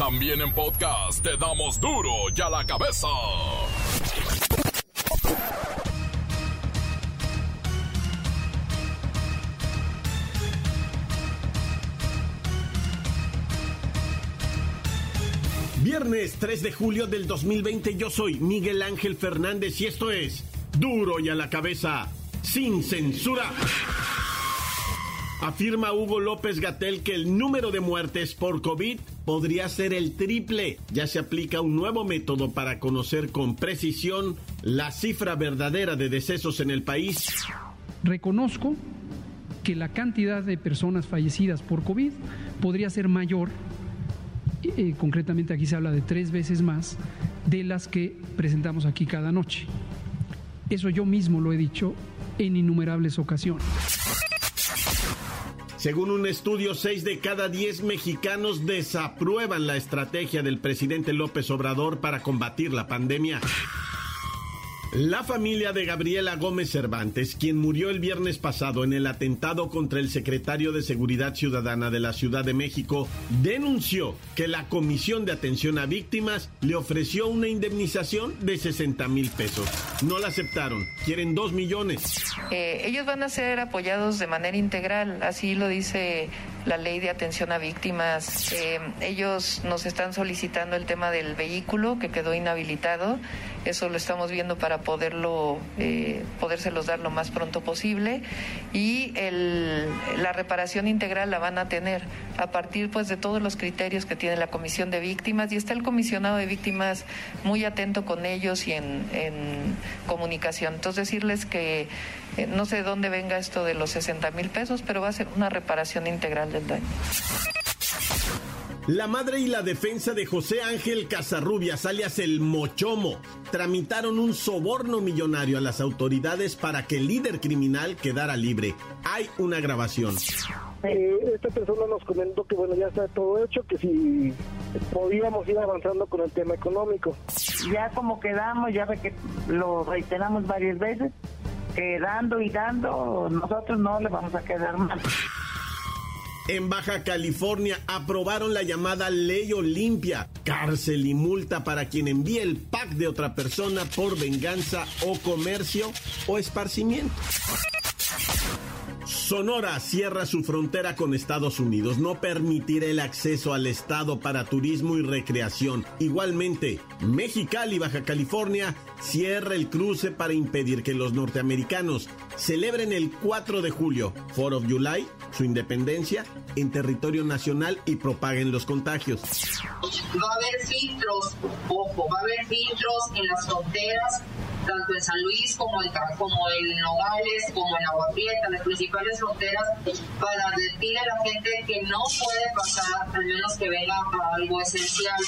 También en podcast te damos duro y a la cabeza. Viernes 3 de julio del 2020 yo soy Miguel Ángel Fernández y esto es Duro y a la cabeza, sin censura. Afirma Hugo López Gatel que el número de muertes por COVID podría ser el triple. Ya se aplica un nuevo método para conocer con precisión la cifra verdadera de decesos en el país. Reconozco que la cantidad de personas fallecidas por COVID podría ser mayor, eh, concretamente aquí se habla de tres veces más, de las que presentamos aquí cada noche. Eso yo mismo lo he dicho en innumerables ocasiones. Según un estudio, 6 de cada 10 mexicanos desaprueban la estrategia del presidente López Obrador para combatir la pandemia. La familia de Gabriela Gómez Cervantes, quien murió el viernes pasado en el atentado contra el secretario de Seguridad Ciudadana de la Ciudad de México, denunció que la Comisión de Atención a Víctimas le ofreció una indemnización de 60 mil pesos. No la aceptaron, quieren 2 millones. Eh, ellos van a ser apoyados de manera integral, así lo dice la ley de atención a víctimas. Eh, ellos nos están solicitando el tema del vehículo que quedó inhabilitado. Eso lo estamos viendo para poderlo, eh, podérselos dar lo más pronto posible. Y el, la reparación integral la van a tener a partir pues de todos los criterios que tiene la Comisión de Víctimas. Y está el comisionado de víctimas muy atento con ellos y en, en comunicación. Entonces decirles que eh, no sé de dónde venga esto de los 60 mil pesos, pero va a ser una reparación integral del daño. La madre y la defensa de José Ángel Casarrubias, alias el Mochomo, tramitaron un soborno millonario a las autoridades para que el líder criminal quedara libre. Hay una grabación. Eh, esta persona nos comentó que bueno ya está todo hecho, que si podíamos ir avanzando con el tema económico. Ya como quedamos, ya ve que lo reiteramos varias veces, que dando y dando, nosotros no le vamos a quedar mal. En Baja California aprobaron la llamada Ley Olimpia, cárcel y multa para quien envíe el pack de otra persona por venganza o comercio o esparcimiento. Sonora cierra su frontera con Estados Unidos. No permitirá el acceso al estado para turismo y recreación. Igualmente, Mexicali, Baja California, cierra el cruce para impedir que los norteamericanos celebren el 4 de julio, 4 of July, su independencia, en territorio nacional y propaguen los contagios. Va a haber filtros, ojo, va a haber filtros en las fronteras tanto en San Luis como en, como en Nogales, como en Agua Prieta, las principales fronteras, para advertir a la gente que no puede pasar, al menos que venga a algo esencial.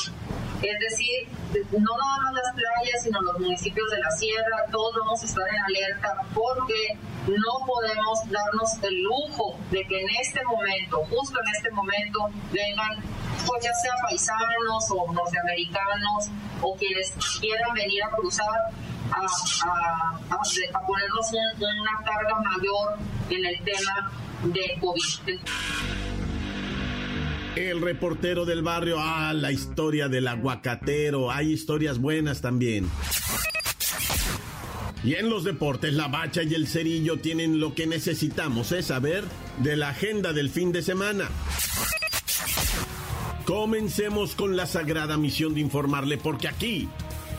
Es decir, no nada más las playas, sino los municipios de la sierra, todos vamos a estar en alerta porque no podemos darnos el lujo de que en este momento, justo en este momento, vengan, pues ya sea paisanos o norteamericanos o quienes quieran venir a cruzar a, a, a ponernos una carga mayor en el tema de COVID. El reportero del barrio, ah, la historia del aguacatero, hay historias buenas también. Y en los deportes, la bacha y el cerillo tienen lo que necesitamos, es saber de la agenda del fin de semana. Comencemos con la sagrada misión de informarle, porque aquí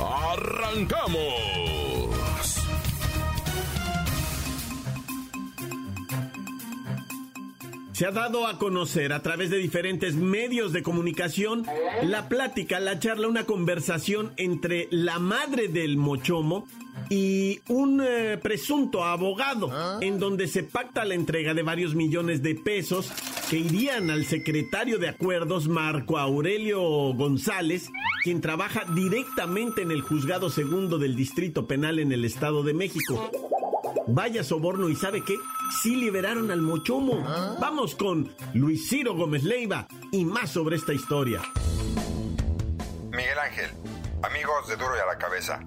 ¡Arrancamos! Se ha dado a conocer a través de diferentes medios de comunicación la plática, la charla, una conversación entre la madre del mochomo y un eh, presunto abogado, en donde se pacta la entrega de varios millones de pesos que irían al secretario de acuerdos Marco Aurelio González, quien trabaja directamente en el juzgado segundo del Distrito Penal en el Estado de México. Vaya soborno y ¿sabe qué? Sí liberaron al Mochomo. Vamos con Luis Ciro Gómez Leiva y más sobre esta historia. Miguel Ángel, amigos de Duro y a la Cabeza.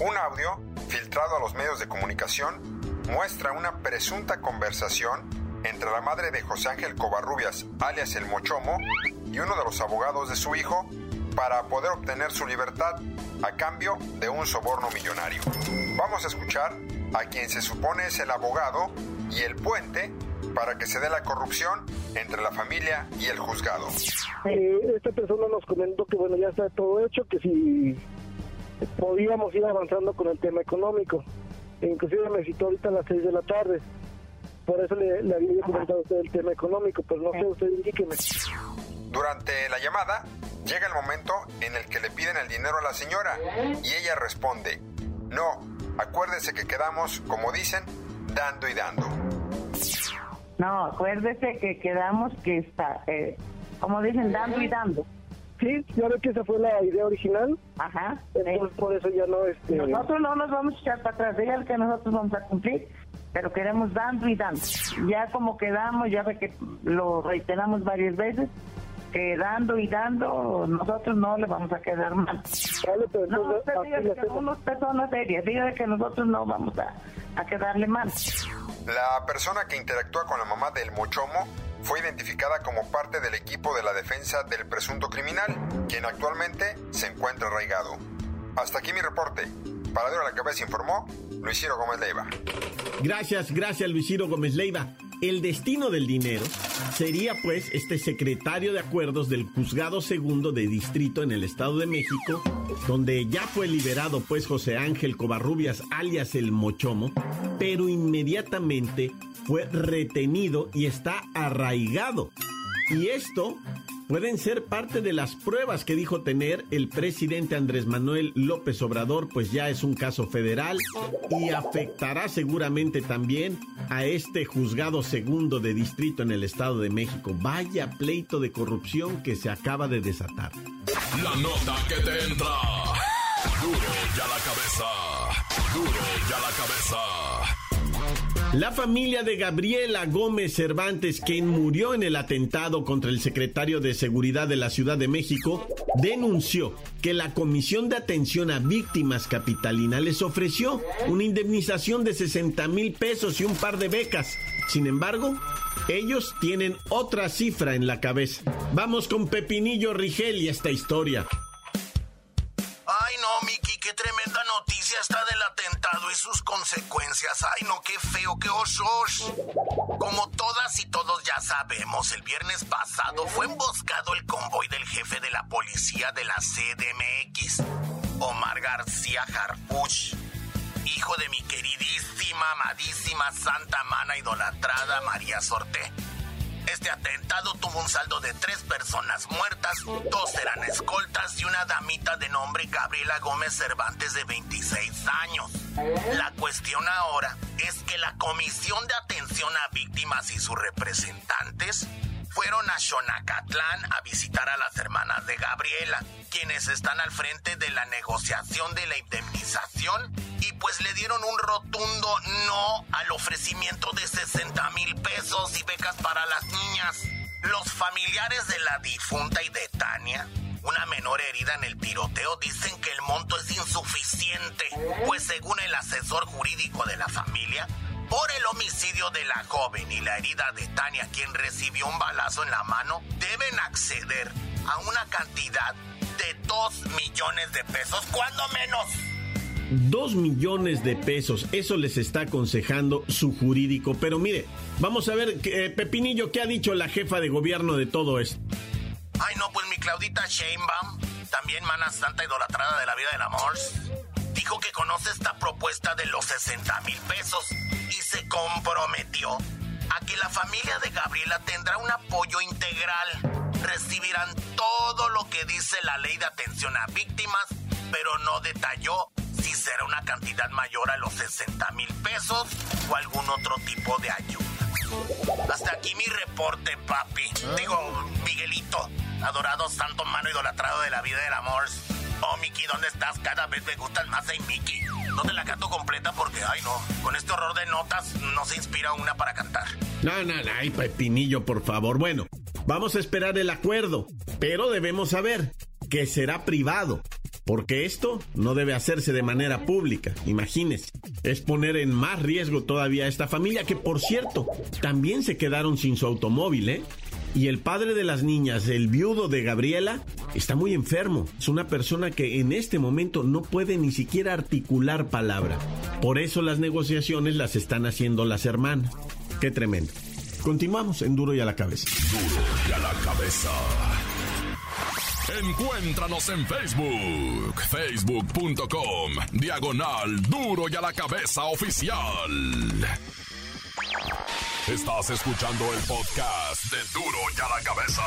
Un audio filtrado a los medios de comunicación muestra una presunta conversación entre la madre de José Ángel Covarrubias, alias el Mochomo, y uno de los abogados de su hijo para poder obtener su libertad a cambio de un soborno millonario. Vamos a escuchar a quien se supone es el abogado y el puente para que se dé la corrupción entre la familia y el juzgado. Eh, esta persona nos comentó que bueno ya está todo hecho, que si podíamos ir avanzando con el tema económico. E inclusive me citó ahorita a las 6 de la tarde. Por eso le, le había comentado a usted el tema económico, pues no sé, usted indíqueme. Durante la llamada, llega el momento en el que le piden el dinero a la señora y ella responde, no, acuérdese que quedamos, como dicen, dando y dando. No, acuérdese que quedamos que está, eh, como dicen, dando y dando. Sí, ya ve que esa fue la idea original, Ajá. entonces por eso ya no, este... Nosotros no nos vamos a echar para atrás, dígale que nosotros vamos a cumplir, pero queremos dando y dando. Ya como quedamos, ya ve que lo reiteramos varias veces, que dando y dando, nosotros no le vamos a quedar mal. Vale, pero No, entonces, usted así dígale le que hacemos. somos personas serias, dígale que nosotros no vamos a, a quedarle mal. La persona que interactúa con la mamá del Mochomo fue identificada como parte del equipo de la defensa del presunto criminal, quien actualmente se encuentra arraigado. Hasta aquí mi reporte. Para Duro a la Cabeza informó Luis Ciro Gómez Leiva. Gracias, gracias Luis Ciro Gómez Leiva. El destino del dinero sería pues este secretario de acuerdos del juzgado segundo de distrito en el Estado de México, donde ya fue liberado pues José Ángel Covarrubias alias el Mochomo, pero inmediatamente fue retenido y está arraigado. Y esto pueden ser parte de las pruebas que dijo tener el presidente Andrés Manuel López Obrador, pues ya es un caso federal y afectará seguramente también a este juzgado segundo de distrito en el Estado de México. Vaya pleito de corrupción que se acaba de desatar. La nota que te entra. Duro ya la cabeza. Duro ya la cabeza. La familia de Gabriela Gómez Cervantes, quien murió en el atentado contra el secretario de Seguridad de la Ciudad de México, denunció que la Comisión de Atención a Víctimas Capitalina les ofreció una indemnización de 60 mil pesos y un par de becas. Sin embargo, ellos tienen otra cifra en la cabeza. Vamos con Pepinillo Rigel y esta historia. Qué tremenda noticia está del atentado y sus consecuencias. Ay, no, qué feo, qué osos. Como todas y todos ya sabemos, el viernes pasado fue emboscado el convoy del jefe de la policía de la CDMX, Omar García Harfuch, hijo de mi queridísima, amadísima, santa mana idolatrada María Sorté. Este atentado tuvo un saldo de tres personas muertas, dos eran escoltas y una damita de nombre Gabriela Gómez Cervantes de 26 años. La cuestión ahora es que la Comisión de Atención a Víctimas y sus representantes fueron a Xonacatlán a visitar a las hermanas de Gabriela, quienes están al frente de la negociación de la indemnización y pues le dieron un rotundo no al ofrecimiento de 60 mil pesos y becas para las niñas. Los familiares de la difunta y de Tania, una menor herida en el tiroteo, dicen que el monto es insuficiente, pues según el asesor jurídico de la familia, por el homicidio de la joven y la herida de Tania, quien recibió un balazo en la mano, deben acceder a una cantidad de 2 millones de pesos, cuando menos. Dos millones de pesos, eso les está aconsejando su jurídico. Pero mire, vamos a ver, eh, Pepinillo, ¿qué ha dicho la jefa de gobierno de todo esto? Ay, no, pues mi Claudita Sheinbaum, también mana santa idolatrada de la vida del amor, dijo que conoce esta propuesta de los 60 mil pesos y se comprometió a que la familia de Gabriela tendrá un apoyo integral. Recibirán todo lo que dice la ley de atención a víctimas, pero no detalló si será una cantidad mayor a los 60 mil pesos o algún otro tipo de ayuda. Hasta aquí mi reporte, papi. Digo, Miguelito, adorado santo mano idolatrado de la vida del amor. Oh, Mickey, ¿dónde estás? Cada vez me gustan más en Mickey. No te la canto completa porque, ay no, con este horror de notas no se inspira una para cantar. No, no, no, ay, Pepinillo, por favor. Bueno, vamos a esperar el acuerdo, pero debemos saber que será privado. Porque esto no debe hacerse de manera pública, imagínese. Es poner en más riesgo todavía a esta familia que, por cierto, también se quedaron sin su automóvil, ¿eh? Y el padre de las niñas, el viudo de Gabriela, está muy enfermo. Es una persona que en este momento no puede ni siquiera articular palabra. Por eso las negociaciones las están haciendo las hermanas. Qué tremendo. Continuamos en Duro y a la cabeza. Duro y a la cabeza. Encuéntranos en Facebook, facebook.com, diagonal Duro y a la cabeza oficial. Estás escuchando el podcast de Duro y a la cabeza.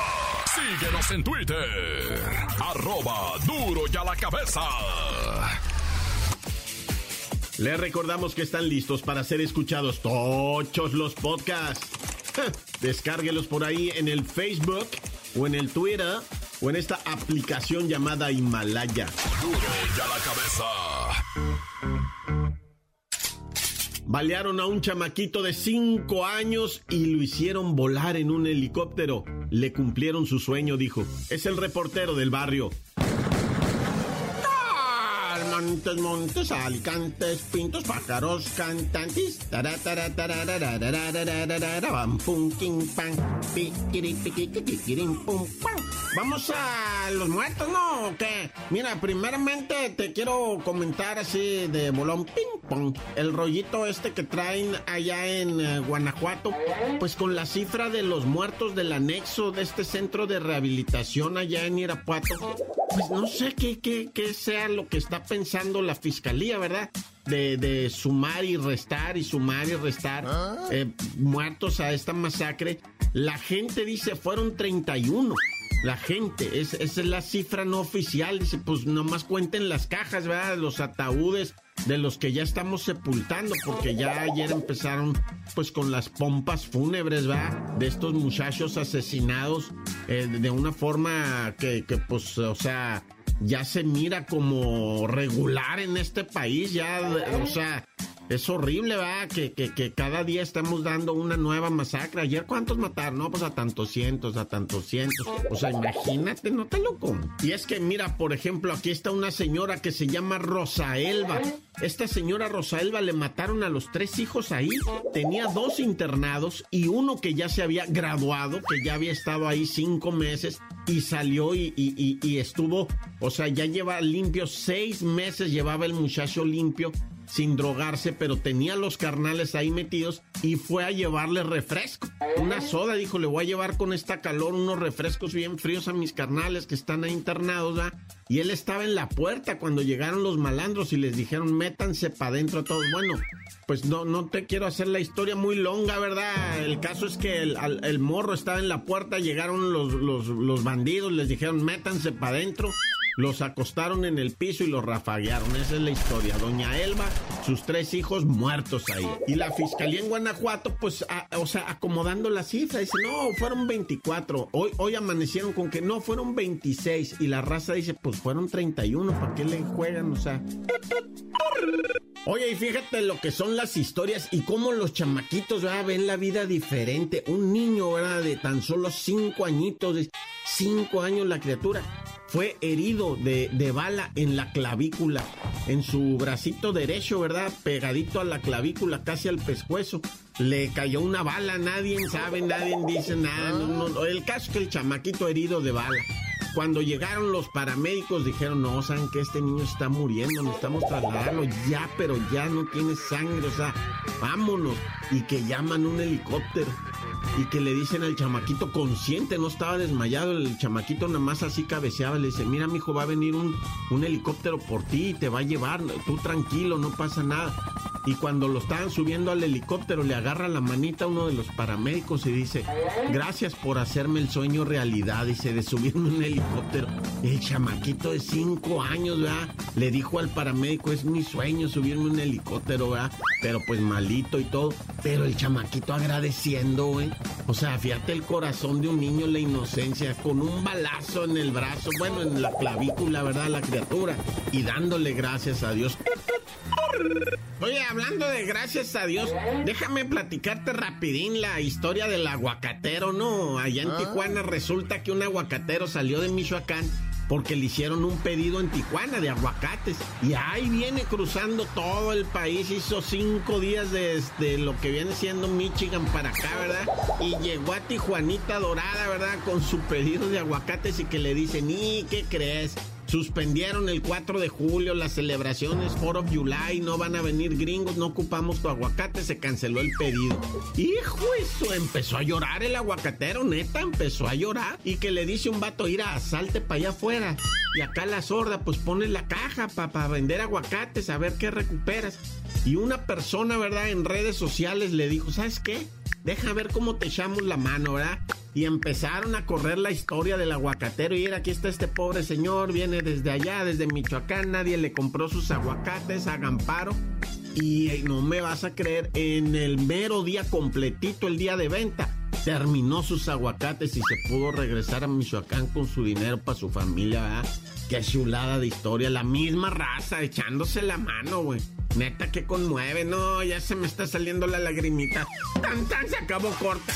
Síguenos en Twitter, arroba Duro y a la cabeza. Les recordamos que están listos para ser escuchados todos los podcasts. Descárguelos por ahí en el Facebook o en el Twitter o en esta aplicación llamada Himalaya. Duro y a la cabeza. Balearon a un chamaquito de 5 años y lo hicieron volar en un helicóptero. Le cumplieron su sueño, dijo. Es el reportero del barrio. Montes, montes, alicantes, pintos, pájaros, cantantes. Vamos a los muertos, ¿no? ¿O qué? Mira, primeramente te quiero comentar así de bolón, ping, pong. El rollito este que traen allá en Guanajuato, pues con la cifra de los muertos del anexo de este centro de rehabilitación allá en Irapuato. Pues no sé qué, qué, qué sea lo que está pensando la fiscalía, ¿verdad? De, de sumar y restar y sumar y restar eh, muertos a esta masacre. La gente dice fueron 31. La gente, es, esa es la cifra no oficial. Dice, pues nomás cuenten las cajas, ¿verdad? Los ataúdes de los que ya estamos sepultando, porque ya ayer empezaron pues con las pompas fúnebres, ¿verdad? De estos muchachos asesinados eh, de una forma que, que pues, o sea, ya se mira como regular en este país, ya, o sea, es horrible, ¿verdad? Que, que, que, cada día estamos dando una nueva masacre. Ayer, ¿cuántos mataron? No, pues a tantos cientos, a tantos cientos. O sea, imagínate, no te lo como. Y es que, mira, por ejemplo, aquí está una señora que se llama Rosa Elba. Esta señora Rosa Elba le mataron a los tres hijos ahí. Tenía dos internados y uno que ya se había graduado, que ya había estado ahí cinco meses y salió y, y, y, y estuvo, o sea, ya lleva limpio seis meses, llevaba el muchacho limpio sin drogarse, pero tenía los carnales ahí metidos y fue a llevarle refresco. Una soda, dijo, le voy a llevar con esta calor unos refrescos bien fríos a mis carnales que están ahí internados. Y él estaba en la puerta cuando llegaron los malandros y les dijeron, métanse para adentro todos. Bueno, pues no, no te quiero hacer la historia muy longa, ¿verdad? El caso es que el, el morro estaba en la puerta, llegaron los, los, los bandidos, les dijeron, métanse para adentro los acostaron en el piso y los rafaguearon. Esa es la historia. Doña Elba, sus tres hijos muertos ahí. Y la fiscalía en Guanajuato, pues, a, o sea, acomodando la cifra. Dice, no, fueron 24. Hoy, hoy amanecieron con que no, fueron 26. Y la raza dice, pues fueron 31. ¿Para qué le juegan? O sea. Oye, y fíjate lo que son las historias y cómo los chamaquitos ¿verdad? ven la vida diferente. Un niño, ¿verdad? De tan solo cinco añitos, cinco años la criatura, fue herido de, de, bala en la clavícula, en su bracito derecho, ¿verdad? Pegadito a la clavícula, casi al pescuezo. Le cayó una bala, nadie sabe, nadie dice nada. El caso es que el chamaquito herido de bala. Cuando llegaron los paramédicos dijeron, no, saben que este niño está muriendo, necesitamos trasladarlo ya, pero ya no tiene sangre, o sea, vámonos. Y que llaman un helicóptero y que le dicen al chamaquito consciente, no estaba desmayado, el chamaquito nada más así cabeceaba, le dice, mira mi hijo, va a venir un, un helicóptero por ti y te va a llevar, tú tranquilo, no pasa nada. Y cuando lo estaban subiendo al helicóptero, le agarra la manita a uno de los paramédicos y dice, gracias por hacerme el sueño realidad, dice, de subirme un helicóptero. El chamaquito de cinco años, ¿verdad? Le dijo al paramédico, es mi sueño subirme un helicóptero, ¿verdad? pero pues malito y todo. Pero el chamaquito agradeciendo, güey. O sea, fíjate el corazón de un niño, la inocencia, con un balazo en el brazo, bueno, en la clavícula, ¿verdad? La criatura. Y dándole gracias a Dios. Oye, hablando de gracias a Dios, déjame platicarte rapidín la historia del aguacatero, ¿no? Allá en ah. Tijuana resulta que un aguacatero salió de Michoacán porque le hicieron un pedido en Tijuana de aguacates. Y ahí viene cruzando todo el país, hizo cinco días desde lo que viene siendo Michigan para acá, ¿verdad? Y llegó a Tijuanita Dorada, ¿verdad? Con su pedido de aguacates y que le dicen, ¿y qué crees? Suspendieron el 4 de julio las celebraciones 4 of July, no van a venir gringos, no ocupamos tu aguacate, se canceló el pedido. Hijo, eso empezó a llorar el aguacatero, neta, empezó a llorar. Y que le dice un vato, ir a salte para allá afuera. Y acá la sorda, pues pone la caja para vender aguacates, a ver qué recuperas. Y una persona, ¿verdad? En redes sociales le dijo, ¿sabes qué? Deja ver cómo te echamos la mano, ¿verdad? Y empezaron a correr la historia del aguacatero y era aquí está este pobre señor, viene desde allá, desde Michoacán, nadie le compró sus aguacates, hagan paro. Y no me vas a creer, en el mero día completito, el día de venta, terminó sus aguacates y se pudo regresar a Michoacán con su dinero para su familia, ¿verdad? Qué chulada de historia, la misma raza, echándose la mano, güey. Neta que conmueve, no, ya se me está saliendo la lagrimita. Tan tan se acabó corta.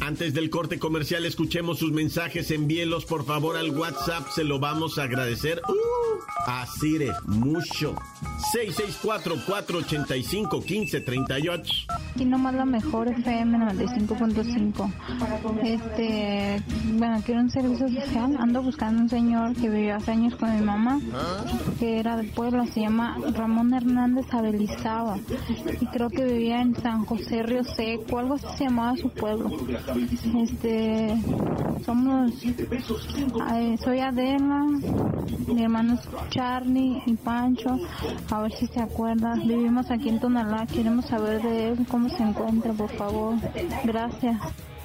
Antes del corte comercial, escuchemos sus mensajes. Envíelos por favor al WhatsApp, se lo vamos a agradecer. Uh, a Cire, mucho. 664-485-1538. Aquí nomás la mejor FM 95.5. Este, bueno, quiero un servicio social. Ando buscando un señor que vivió hace años con mi mamá, que era del pueblo, se llama Ramón Hernández Abelizaba. Y creo que vivía en San José Río Seco, algo así se llamaba su pueblo. Este, somos, soy Adela, mi hermano es Charlie y Pancho, a ver si se acuerda. Vivimos aquí en Tonalá, queremos saber de él, cómo se encuentra, por favor. Gracias.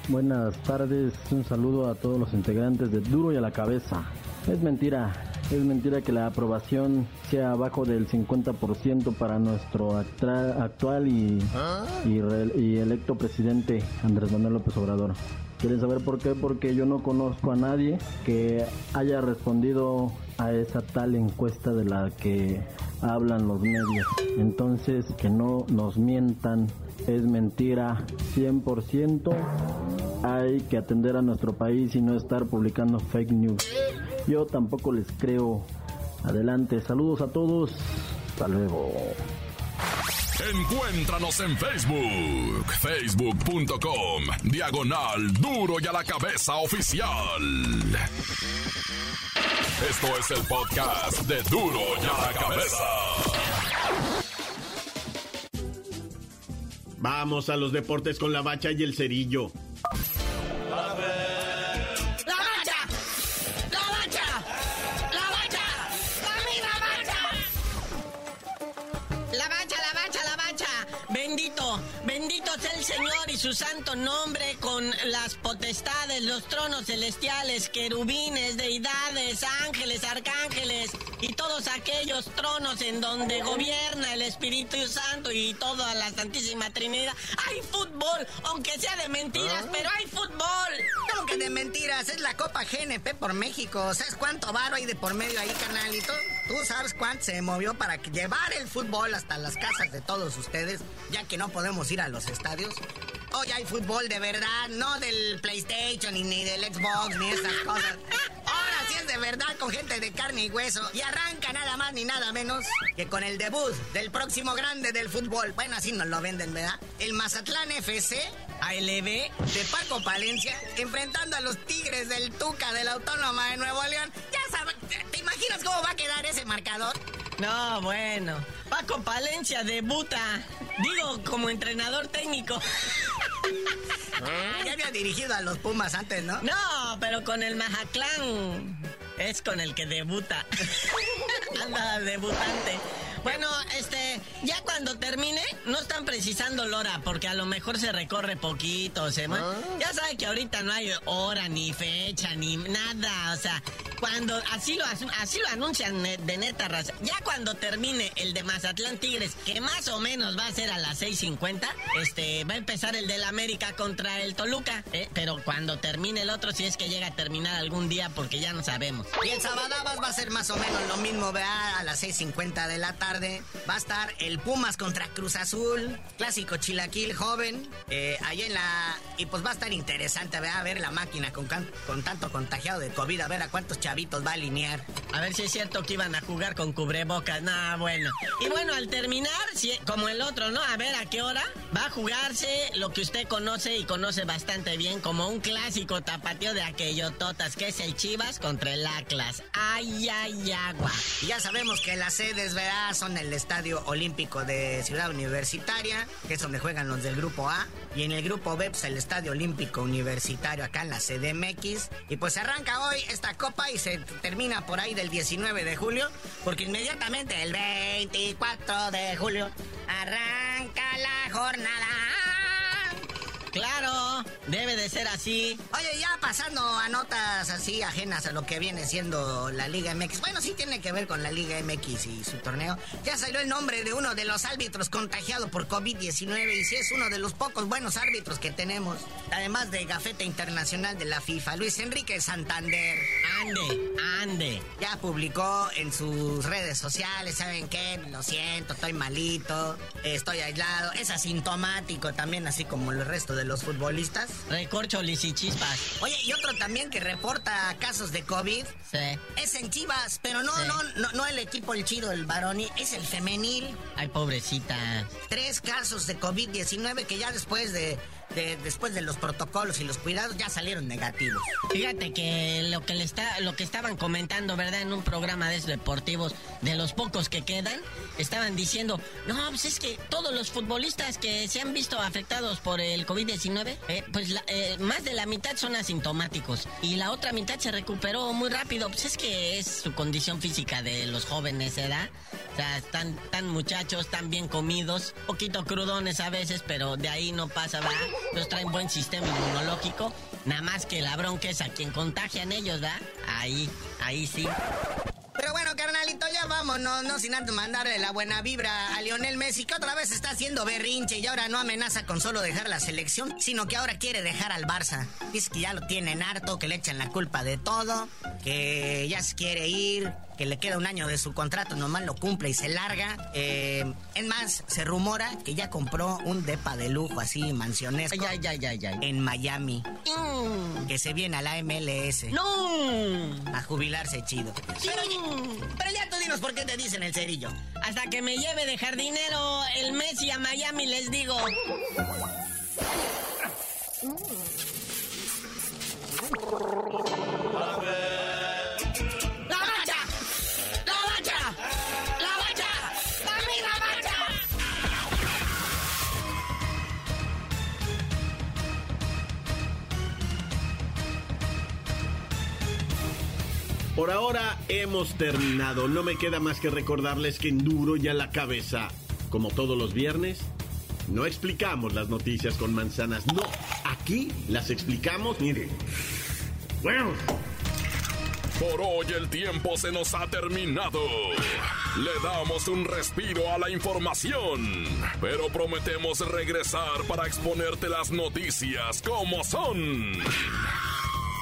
Buenas tardes, un saludo a todos los integrantes de Duro y a la Cabeza. Es mentira, es mentira que la aprobación sea abajo del 50% para nuestro actual y, electo presidente Andrés Manuel López Obrador. ¿Quieren saber por qué? Porque yo no conozco a nadie que haya respondido a esa tal encuesta de la que hablan los medios. Entonces, que no nos mientan, es mentira 100%. Hay que atender a nuestro país y no estar publicando fake news. Yo tampoco les creo. Adelante, saludos a todos. Hasta luego. Encuéntranos en Facebook, facebook.com, diagonal duro y a la cabeza oficial. Esto es el podcast de duro y a la cabeza. Vamos a los deportes con la bacha y el cerillo. Su santo nombre con las potestades, los tronos celestiales, querubines, deidades, ángeles, arcángeles y todos aquellos tronos en donde gobierna el Espíritu Santo y toda la Santísima Trinidad. Hay fútbol, aunque sea de mentiras, ¿Ah? pero hay fútbol. ¿Cómo que de mentiras? Es la Copa GNP por México. ¿Sabes cuánto varo hay de por medio ahí, canalito? ¿Tú sabes cuánto se movió para llevar el fútbol hasta las casas de todos ustedes, ya que no podemos ir a los estadios? Hoy hay fútbol de verdad, no del PlayStation ni, del Xbox ni esas cosas. Ahora sí es de verdad con gente de carne y hueso. Y arranca nada más ni nada menos que con el debut del próximo grande del fútbol. Bueno, así nos lo venden, ¿verdad? El Mazatlán FC ALB de Paco Palencia enfrentando a los Tigres del Tuca de la Autónoma de Nuevo León. Ya sabes, ¿te imaginas cómo va a quedar ese marcador? No, bueno. Paco Palencia debuta, digo, como entrenador técnico. Ah, ya había dirigido a los Pumas antes, ¿no? No, pero con el Majaclán es con el que debuta. Anda, debutante. Bueno, este, Ya cuando termine, no están precisando la hora, porque a lo mejor se recorre poquito, se ¿Ah? Ya sabe que ahorita no hay hora, ni fecha, ni nada, o sea, cuando así lo así lo anuncian de neta raza. Ya cuando termine el de Mazatlán Tigres, que más o menos va a ser a las 6:50, este va a empezar el del América contra el Toluca, ¿eh? pero cuando termine el otro si es que llega a terminar algún día porque ya no sabemos. Y el Sabadabas va a ser más o menos lo mismo, vea, a las 6:50 de la tarde va a estar el Pumas contra Cruz Azul, clásico chilaquil joven, eh, ahí en la y pues va a estar interesante, vea, a ver la máquina con, con tanto contagiado de COVID, a ver a cuántos chavitos va a alinear. A ver si es cierto que iban a jugar con cubrebocas. Nah, bueno. Y bueno, al terminar, si, como el otro, ¿no? A ver a qué hora va a jugarse lo que usted conoce y conoce bastante bien como un clásico tapateo de aquello totas, que es el Chivas contra el Atlas. Ay, ay, agua. Ya sabemos que las sedes, ¿verdad? Son el Estadio Olímpico de Ciudad Universitaria, que es donde juegan los del Grupo A. Y en el Grupo B, pues el Estadio Olímpico Universitario acá en la CDMX. Y pues arranca hoy esta copa y se termina por ahí del 19 de julio, porque inmediatamente el 24 de julio arranca la jornada. Sayonara! Claro, debe de ser así. Oye, ya pasando a notas así ajenas a lo que viene siendo la Liga MX. Bueno, sí tiene que ver con la Liga MX y su torneo. Ya salió el nombre de uno de los árbitros contagiado por COVID-19 y sí es uno de los pocos buenos árbitros que tenemos. Además de Gafeta Internacional de la FIFA, Luis Enrique Santander. Ande, ande. Ya publicó en sus redes sociales, ¿saben qué? Lo siento, estoy malito, estoy aislado. Es asintomático también, así como el resto de los futbolistas. Recorcholis y chispas. Oye, y otro también que reporta casos de COVID. Sí. Es en Chivas, pero no, no, no, no el equipo el chido, el varoni, es el femenil. Ay, pobrecita. Tres casos de COVID-19 que ya después de después de los protocolos y los cuidados ya salieron negativos. Fíjate que lo que le está, lo que estaban comentando, ¿verdad? En un programa de esos deportivos, de los pocos que quedan, estaban diciendo, no, pues es que todos los futbolistas que se han visto afectados por el COVID-19, eh, pues eh, más de la mitad son asintomáticos y la otra mitad se recuperó muy rápido. Pues es que es su condición física de los jóvenes, ¿verdad? O sea, están tan muchachos, tan bien comidos, poquito crudones a veces, pero de ahí no pasa, ¿verdad? Los traen buen sistema inmunológico. Nada más que la bronca es a quien contagian ellos, ¿da? Ahí, ahí sí. Pero bueno, carnalito, ya vámonos, no sin antes mandarle la buena vibra a Lionel Messi, que otra vez está haciendo berrinche y ahora no amenaza con solo dejar la selección, sino que ahora quiere dejar al Barça. Dice que ya lo tienen harto, que le echan la culpa de todo, que ya se quiere ir, que le queda un año de su contrato, nomás lo cumple y se larga. Eh, es más, se rumora que ya compró un depa de lujo así, mansionesco. Ay, ay, ay, ay, En Miami. Mm. Que se viene a la MLS. ¡No! A jubilarse chido. Pero, pero, ya tú dinos por qué te dicen el cerillo. Hasta que me lleve de jardinero el Messi a Miami, les digo. Por ahora hemos terminado. No me queda más que recordarles que en duro y a la cabeza, como todos los viernes, no explicamos las noticias con manzanas. No, aquí las explicamos, mire. Bueno. Por hoy el tiempo se nos ha terminado. Le damos un respiro a la información, pero prometemos regresar para exponerte las noticias como son.